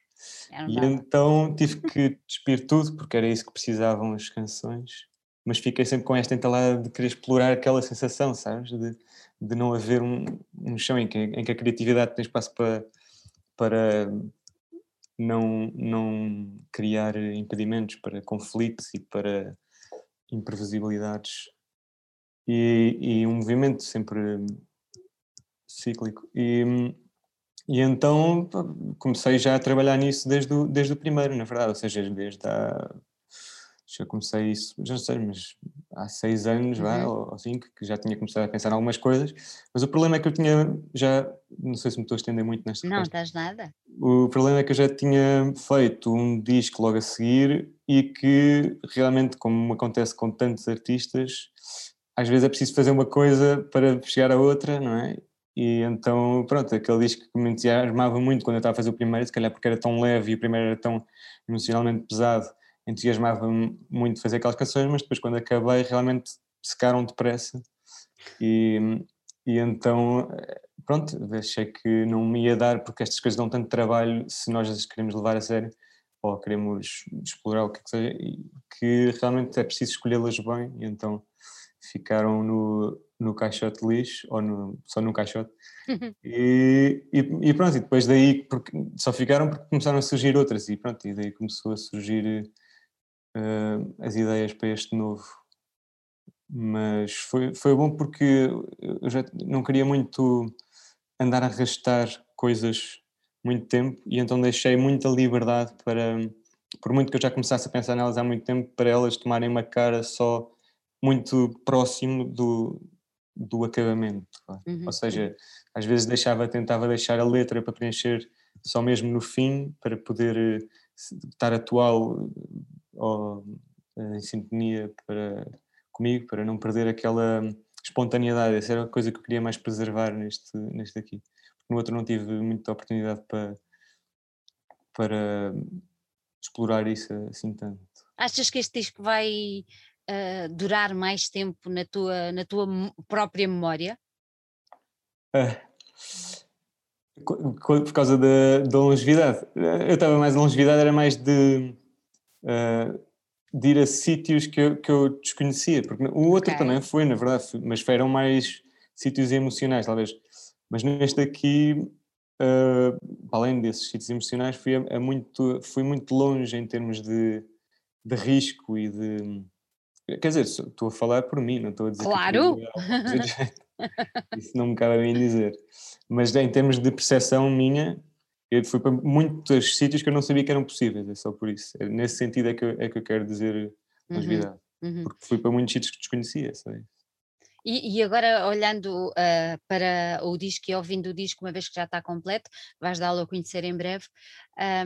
E então tive que despir tudo, porque era isso que precisavam as canções, mas fiquei sempre com esta entalada de querer explorar aquela sensação, sabes? De, de não haver um, um chão em que, em que a criatividade tem espaço para, para não, não criar impedimentos para conflitos e para imprevisibilidades e, e um movimento sempre cíclico. E, e então comecei já a trabalhar nisso desde o, desde o primeiro, na verdade, ou seja, desde a já comecei isso, já não sei, mas há seis anos, uhum. vá, ou, cinco, que já tinha começado a pensar em algumas coisas, mas o problema é que eu tinha já, não sei se me estou a estender muito nesta Não, estás nada. O problema é que eu já tinha feito um disco logo a seguir e que realmente, como acontece com tantos artistas, às vezes é preciso fazer uma coisa para chegar a outra, não é? E então, pronto, aquele disco que me entusiasmava muito quando eu estava a fazer o primeiro, se calhar porque era tão leve e o primeiro era tão emocionalmente pesado, entusiasmava-me muito fazer aquelas canções, mas depois quando acabei realmente secaram depressa. E, e então pronto, achei que não me ia dar porque estas coisas dão tanto trabalho se nós as queremos levar a sério ou queremos explorar o que, que seja que realmente é preciso escolhê-las bem. E então ficaram no, no caixote lixo ou no, só no caixote e, e, e, pronto, e depois daí porque, só ficaram porque começaram a surgir outras e pronto, e daí começou a surgir uh, as ideias para este novo. Mas foi, foi bom porque eu já não queria muito andar a arrastar coisas muito tempo e então deixei muita liberdade para, por muito que eu já começasse a pensar nelas há muito tempo, para elas tomarem uma cara só muito próximo do, do acabamento. Uhum. Ou seja, às vezes deixava, tentava deixar a letra para preencher só mesmo no fim, para poder eh, estar atual ou eh, em sintonia para, comigo, para não perder aquela espontaneidade. Essa era a coisa que eu queria mais preservar neste, neste aqui. No outro não tive muita oportunidade para, para explorar isso assim tanto. Achas que este disco vai uh, durar mais tempo na tua, na tua própria memória? Uh, por causa da, da longevidade. Eu estava mais longevidade, era mais de uh, de ir a sítios que eu, que eu desconhecia, porque o outro okay. também foi, na verdade, mas foram mais sítios emocionais, talvez. Mas neste aqui, uh, além desses sítios emocionais, fui, a, a, muito, fui muito longe em termos de, de risco e de. Quer dizer, estou a falar por mim, não estou a dizer. Claro! Que <laughs> Isso não me cabe a mim dizer. Mas em termos de percepção minha, eu fui para muitos sítios que eu não sabia que eram possíveis, é só por isso. É, nesse sentido é que eu, é que eu quero dizer longevidade. Uhum, uhum. Porque fui para muitos sítios que desconhecia, isso. E, e, agora, olhando uh, para o disco e ouvindo o disco, uma vez que já está completo, vais dá-lo a conhecer em breve,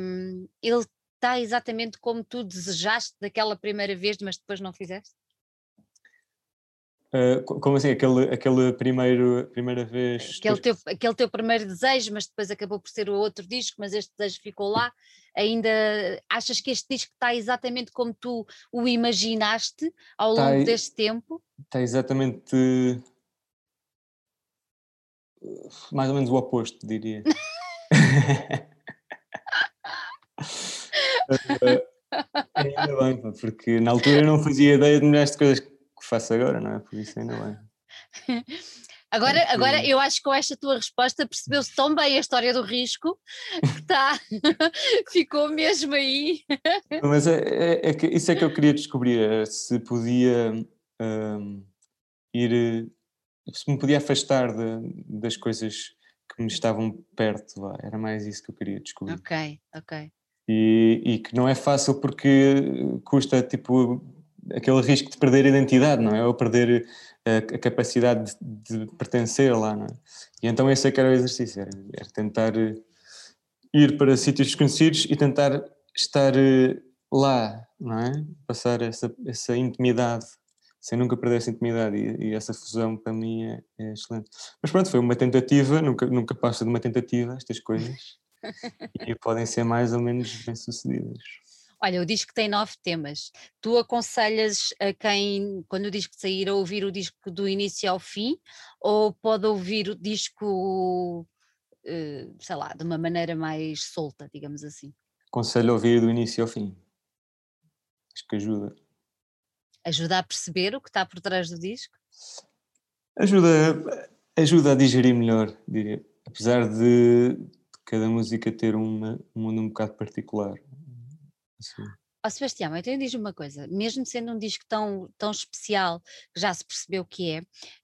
um, ele está exatamente como tu desejaste daquela primeira vez, mas depois não fizeste? Uh, como assim? Aquele, aquele primeiro, primeira vez. Aquele teu, aquele teu primeiro desejo, mas depois acabou por ser o outro disco, mas este desejo ficou lá. Ainda achas que este disco está exatamente como tu o imaginaste ao longo está, deste tempo? Está exatamente. mais ou menos o oposto, diria. <laughs> <laughs> ainda bem, porque na altura eu não fazia ideia de milhares de coisas que faço agora, não é? Por isso ainda bem. Agora, agora eu acho que com esta tua resposta percebeu-se tão bem a história do risco que tá, <laughs> ficou mesmo aí. Mas é, é, é, que isso é que eu queria descobrir, se podia um, ir, se me podia afastar de, das coisas que me estavam perto lá, era mais isso que eu queria descobrir. Ok, ok. E, e que não é fácil porque custa tipo aquele risco de perder a identidade, não é? Ou perder a, a capacidade de, de, pertencer lá, não é? E então esse é que era o exercício, era, era tentar eh, ir para sítios desconhecidos e tentar estar eh, lá, não é? Passar essa, essa intimidade, sem nunca perder essa intimidade e, e essa fusão para mim é, é, excelente. Mas pronto, foi uma tentativa, nunca, nunca passa de uma tentativa estas coisas e podem ser mais ou menos bem sucedidas. Olha, o disco tem nove temas. Tu aconselhas a quem, quando o disco sair, a ouvir o disco do início ao fim, ou pode ouvir o disco, eh, sei lá, de uma maneira mais solta, digamos assim? Aconselho a ouvir do início ao fim. Acho que ajuda. Ajuda a perceber o que está por trás do disco? Ajuda, ajuda a digerir melhor, diria. Apesar de cada música ter uma, um mundo um bocado particular. Sim. Ó Sebastião, então diz uma coisa, mesmo sendo um disco tão, tão especial, que já se percebeu que é,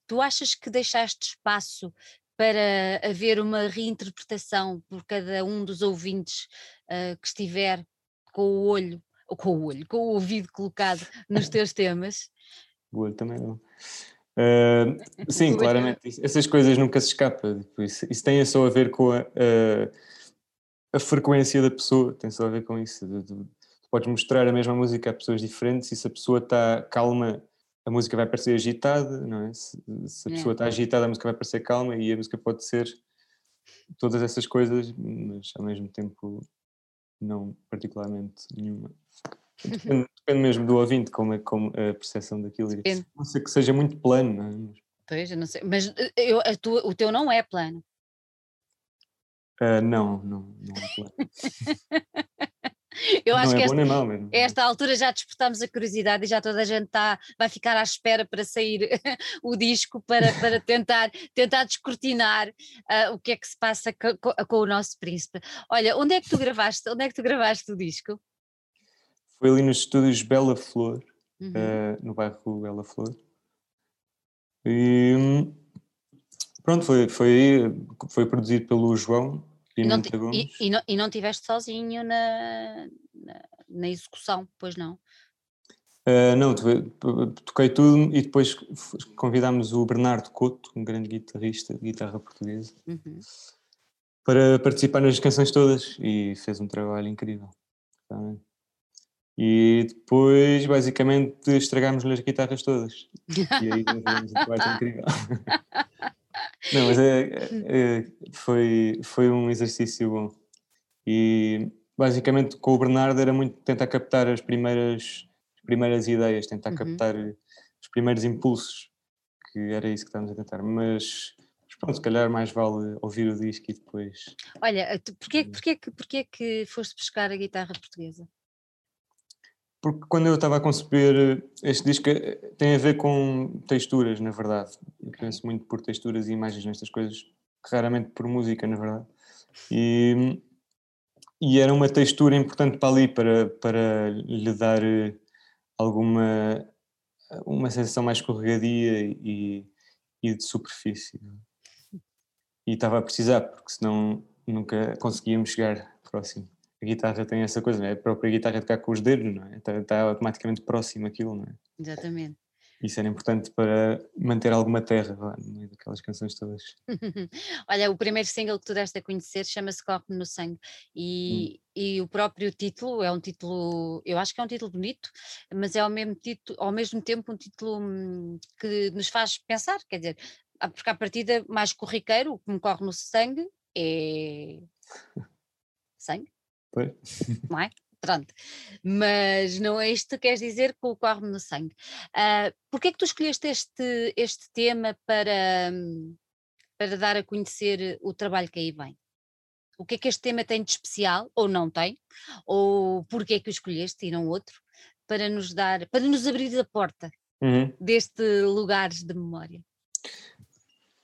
tu achas que deixaste espaço para haver uma reinterpretação por cada um dos ouvintes uh, que estiver com o olho, ou com o olho, com o ouvido colocado nos teus temas? O olho também não. Uh, sim, claramente, essas coisas nunca se escapam. Isso, isso tem só a ver com a, a, a, frequência da pessoa, tem só a ver com isso. De, de, podes mostrar a mesma música a pessoas diferentes e se a pessoa está calma, a música vai parecer agitada, não é? Se, se a pessoa está agitada, a música vai parecer calma e a música pode ser todas essas coisas, mas ao mesmo tempo não particularmente nenhuma. Depende, depende mesmo do ouvinte, como é como a percepção daquilo. Depende. Não sei que seja muito plano, não é? Pois, eu não sei. Mas eh, eu, tua, o teu não é plano. Uh, não, não, não é plano. <laughs> Eu acho não que é esta, mal mesmo. esta altura já despertamos a curiosidade e já toda a gente tá, vai ficar à espera para sair <laughs> o disco para, para tentar, tentar descortinar uh, o que é que se passa com, com, o nosso príncipe. Olha, onde é que tu gravaste? Onde é que tu gravaste o disco? Foi ali nos estúdios Bela Flor, uhum. uh, no bairro Bela Flor. E pronto, foi, foi, foi produzido pelo João, e não, e, e, não, e não tiveste sozinho na, na, na execução, pois não? Uh, não, toquei tudo e depois convidámos o Bernardo Couto, um grande guitarrista de guitarra portuguesa, uhum. para participar nas canções todas e fez um trabalho incrível. E depois, basicamente, estragámos-lhe as guitarras todas. E aí fizemos um trabalho incrível. <laughs> Não, mas é, é, foi, foi um exercício bom. E basicamente com o Bernardo era muito tentar captar as primeiras, as primeiras ideias, tentar uhum. captar os primeiros impulsos, que era isso que estávamos a tentar. Mas, pronto, se calhar mais vale ouvir o disco e depois. Olha, porquê, porquê, porquê, porquê que foste buscar a guitarra portuguesa? Porque quando eu estava a conceber este disco eh, tem a ver com texturas, na verdade. Eu penso muito por texturas e imagens nestas coisas, raramente por música, na verdade. E, e era uma textura importante para ali, para, para lhe dar eh, alguma uma sensação mais escorregadia e, e de superfície. E estava a precisar, porque senão nunca conseguíamos chegar próximo a guitarra tem essa coisa, não é? A própria guitarra tocar com os dedos, não é? Está, está automaticamente próximo aquilo, não é? Exatamente. Isso era importante para manter alguma terra lá, no meio daquelas canções todas. <laughs> Olha, o primeiro single que tu deste a conhecer chama-se Corre no Sangue e, hum. e o próprio título é um título, eu acho que é um título bonito, mas é ao mesmo, título, ao mesmo tempo um título hum, que nos faz pensar, quer dizer, porque a partida mais corriqueiro, o que me corre no sangue é <laughs> sangue, Pois. Não é? Pronto. Mas não é isto que queres dizer com o corre no sangue. Uh, Porquê é que tu escolheste este, este tema para, para dar a conhecer o trabalho que aí vem? O que é que este tema tem de especial, ou não tem? Ou porquê é que o escolheste e não outro? Para nos dar, para nos abrir a porta uhum. deste lugares de memória.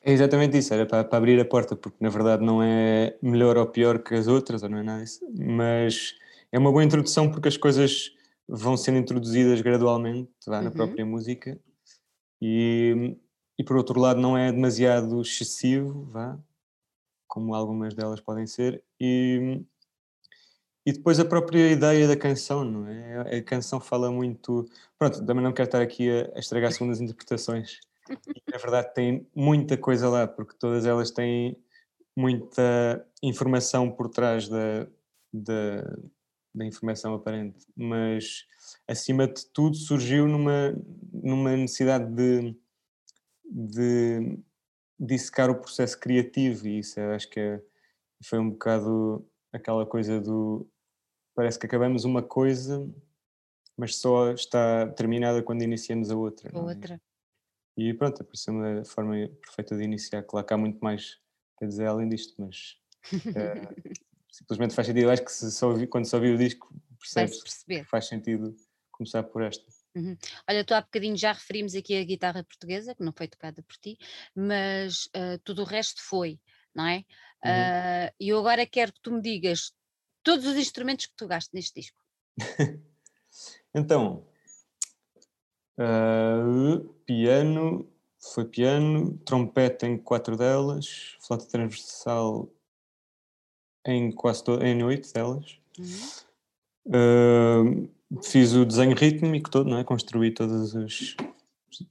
É exatamente isso, era para, para, abrir a porta, porque na verdade não é melhor ou pior que as outras, ou não é nada disso, mas é uma boa introdução porque as coisas vão sendo introduzidas gradualmente vá, na uhum. própria música e, e por outro lado não é demasiado excessivo, vá, como algumas delas podem ser, e, e depois a própria ideia da canção, não é? A canção fala muito. Pronto, também não quero estar aqui a, a estragar <laughs> segundas interpretações. Na verdade, tem muita coisa lá, porque todas elas têm muita informação por trás da, da, da informação aparente. Mas, acima de tudo, surgiu numa, numa necessidade de, de dissecar o processo criativo, e isso acho que é, foi um bocado aquela coisa do parece que acabamos uma coisa, mas só está terminada quando iniciamos a outra. A é? E pronto, apareceu-me a forma perfeita de iniciar. Claro que há muito mais a dizer além disto, mas é, <laughs> simplesmente faz sentido. Eu acho que se só ouvi, quando se ouvir o disco percebes que faz sentido começar por esta. Uhum. Olha, tu há bocadinho já referimos aqui a guitarra portuguesa, que não foi tocada por ti, mas uh, tudo o resto foi, não é? Uhum. Uh, e eu agora quero que tu me digas todos os instrumentos que tu gastas neste disco? <laughs> então, uh, piano, foi piano, trompete em quatro delas, flauta transversal em quase em oito delas. Uhum. Uh, fiz o desenho rítmico todo, não é? construí todos os,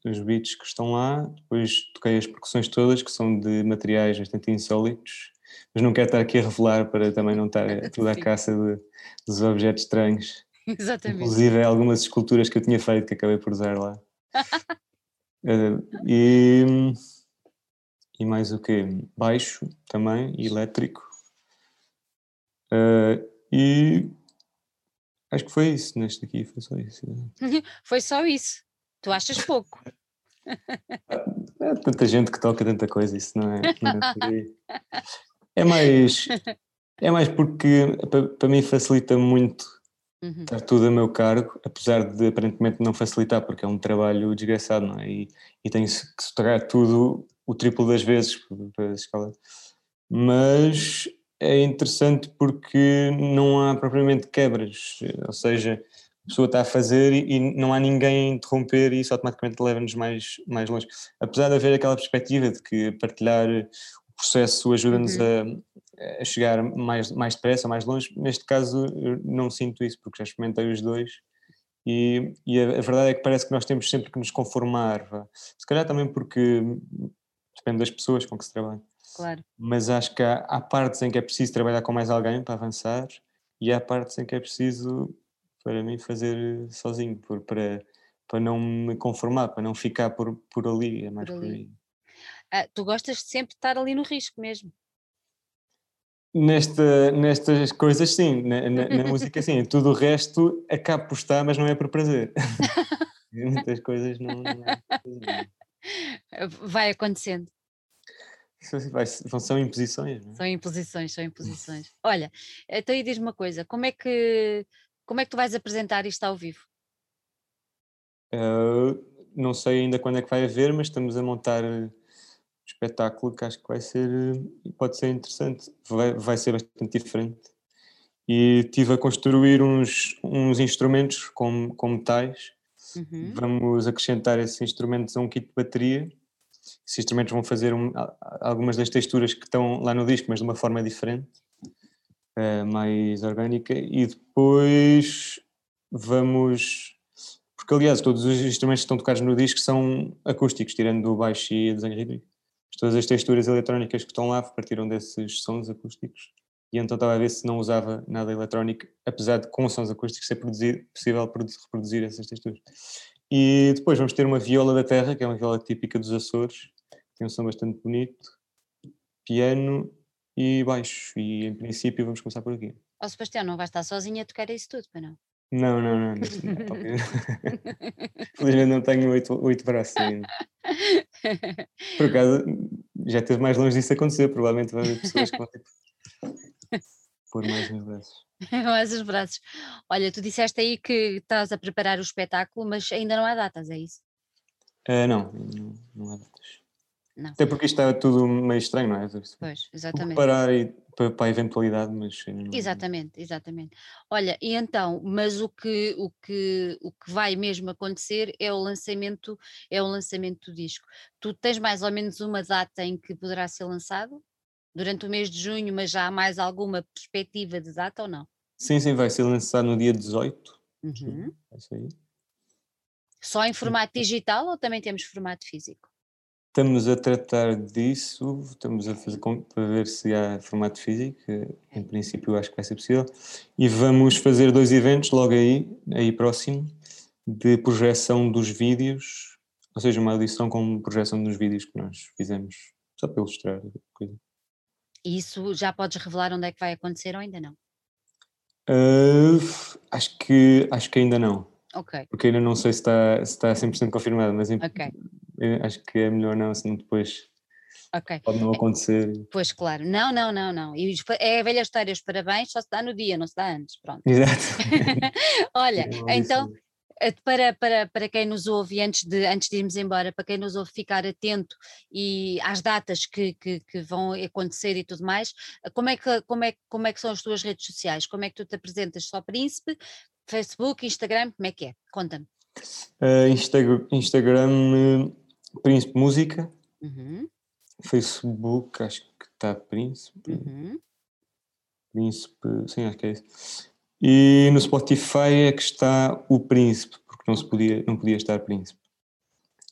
os beats que estão lá, depois toquei as percussões todas, que são de materiais bastante insólitos, mas não quero estar aqui a revelar para também não estar <laughs> toda a caça de, dos objetos estranhos. <laughs> Exatamente. Inclusive algumas esculturas que eu tinha feito que acabei por usar lá. uh, <laughs> e, e mais o quê? Baixo também, elétrico. Uh, e acho que foi isso neste aqui, foi só isso. <laughs> foi só isso. Tu achas pouco. É tanta gente que toca tanta coisa, isso não é, não é É mais, é mais porque para, para mim facilita muito uhum. estar tudo a meu cargo, apesar de aparentemente não facilitar, porque é um trabalho desgraçado, não é? E, e tem que se tocar tudo o triplo das vezes para a escala. Mas é interessante porque não há propriamente quebras, ou seja, a pessoa está a fazer e, e não há ninguém a interromper e isso automaticamente leva-nos mais, mais longe. Apesar de haver aquela perspectiva de que partilhar processo ajuda-nos uhum. A, chegar mais, mais depressa, mais longe. Neste caso, não sinto isso, porque já experimentei os dois. E, e a, a, verdade é que parece que nós temos sempre que nos conformar. Vá. Se calhar também porque depende das pessoas com que se trabalha. Claro. Mas acho que há, há partes em que é preciso trabalhar com mais alguém para avançar e há partes em que é preciso, para mim, fazer sozinho, por, para, para não me conformar, para não ficar por, por ali. É mais por, por aí. Ah, tu gostas de sempre estar ali no risco mesmo. Nesta, nestas coisas, sim, na, na, na <laughs> música, sim. Tudo o resto acaba por estar, mas não é por prazer. <laughs> Muitas coisas não, não é Vai acontecendo. Vai, são imposições, não é? São imposições, são imposições. Olha, então aí diz-me uma coisa: como é, que, como é que tu vais apresentar isto ao vivo? Uh, não sei ainda quando é que vai haver, mas estamos a montar espetáculo que acho que vai ser, pode ser interessante, vai, vai ser bastante diferente. E tive a construir uns, uns instrumentos como, como tais. Uhum. Vamos acrescentar esses instrumentos a um kit de bateria. Esses instrumentos vão fazer um, algumas das texturas que estão lá no disco, mas de uma forma diferente, uh, mais orgânica. E depois vamos. Porque, aliás, todos os instrumentos que estão tocados no disco são acústicos, tirando o baixo e a desenho rítmico todas as texturas eletrónicas que estão lá partiram desses sons acústicos e então estava a ver se não usava nada eletrónico, apesar de com sons acústicos ser possível reproduzir essas texturas. E depois vamos ter uma viola da terra, que é uma viola típica dos Açores, tem um som bastante bonito, piano e baixo, e em princípio vamos começar por aqui. Ó oh, Sebastião, não vais estar sozinha a tocar isso tudo, para não? Não, não, não. não. Felizmente não tenho oito, oito braços ainda. Por acaso, já teve mais longe disso acontecer. Provavelmente vai haver pessoas que vão ter pôr mais uns braços. <laughs> mais os braços. Olha, tu disseste aí que estás a preparar o espetáculo, mas ainda não há datas, é isso? Uh, não, não, não há datas. Não. Até porque isto está tudo meio estranho, não é? Pois, exatamente. Parar e, para, para a eventualidade, mas. Não... Exatamente, exatamente. Olha, e então, mas o que, o, que, o que vai mesmo acontecer é o lançamento, é o lançamento do disco. Tu tens mais ou menos uma data em que poderá ser lançado? Durante o mês de junho, mas já há mais alguma perspectiva de data ou não? Sim, sim, vai ser lançado no dia 18. Uhum. Sair. Só em formato digital ou também temos formato físico? Estamos a tratar disso, estamos a fazer para ver se há formato físico, em princípio acho que vai ser possível, e vamos fazer dois eventos logo aí, aí próximo, de projeção dos vídeos, ou seja, uma audição com projeção dos vídeos que nós fizemos, só para ilustrar a coisa. E isso já podes revelar onde é que vai acontecer ou ainda não? Uh, acho, que, acho que ainda não. Ok. Porque ainda não sei se está, se está 100% confirmado, mas em, Ok. acho que é melhor não, senão depois Ok. pode não acontecer. Pois claro, não, não, não, não. E é a velha história, os parabéns só se dá no dia, não se dá antes. Pronto. Exato. <laughs> Olha, Não, então, eh, para, para, para quem nos ouve, e antes de, antes de irmos embora, para quem nos ouve ficar atento e às datas que, que, que vão acontecer e tudo mais, como é, que, como, é, como é que são as tuas redes sociais? Como é que tu te apresentas? Só Príncipe, Facebook, Instagram, como é que é? Conta-me. Uh, Instagram, Instagram uh, Príncipe Música, Uhum, Facebook, acho que está Príncipe, uhum. Príncipe, sim, acho que é isso. E no Spotify é que está o Príncipe, porque não, se podia, não podia estar Príncipe.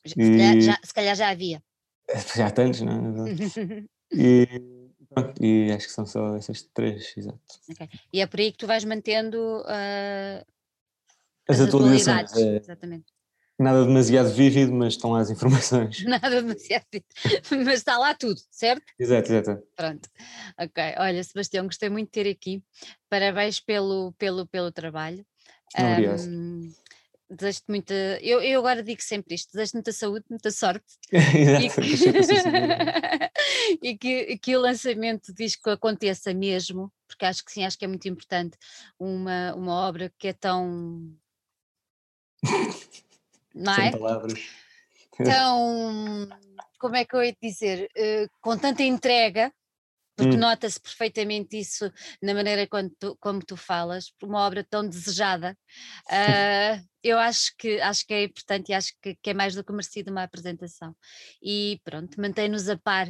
Se, calhar, E- já, se calhar já havia. <laughs> Já há tantos, não é? <laughs> E, pronto, e acho que são só essas três, exato. Ok. E é por aí que tu vais mantendo ah, As, atualizações, atualidades. é, Exatamente. nada demasiado vívido, mas estão lá as informações. <laughs> Nada demasiado. Mas está lá tudo, certo? exato, exato. Pronto. Ok. Olha, Sebastião, gostei muito de ter aqui. Parabéns pelo, pelo, pelo trabalho. Obrigado. Ahm, Desejo-te muita. Eu, eu agora digo sempre isto: desejo-te muita saúde, muita sorte <laughs> exato. e que. <laughs> <laughs> e que, que o lançamento do disco aconteça mesmo, porque acho que sim, acho que é muito importante uma, uma obra que é tão. <laughs> Não Sem é? palavras. Tão. Como é que eu ia dizer? Eh, com tanta entrega, porque Hum. nota-se perfeitamente isso na maneira como tu, como tu falas, por uma obra tão desejada. Ah, eu acho que, acho que é importante e acho que, que é mais do que merecido uma apresentação. E pronto, mantém-nos a par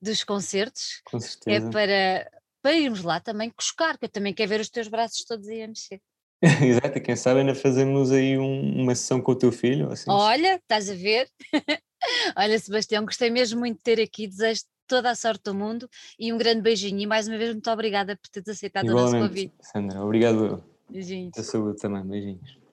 dos concertos, Com é certeza. para, para irmos lá também cuscar, que eu também quero ver os teus braços todos aí a mexer. <laughs> Exato, e quem sabe ainda fazemos aí um- uma sessão com o teu filho. Assim. Olha, estás a ver? <laughs> Olha, Sebastião, gostei mesmo muito de ter aqui, desejo toda a sorte do mundo e um grande beijinho. E mais uma vez, muito obrigada por teres aceitado o nosso Igualmente, convite. Sandra. Obrigado. Beijinhos. Da saúde também. Beijinhos.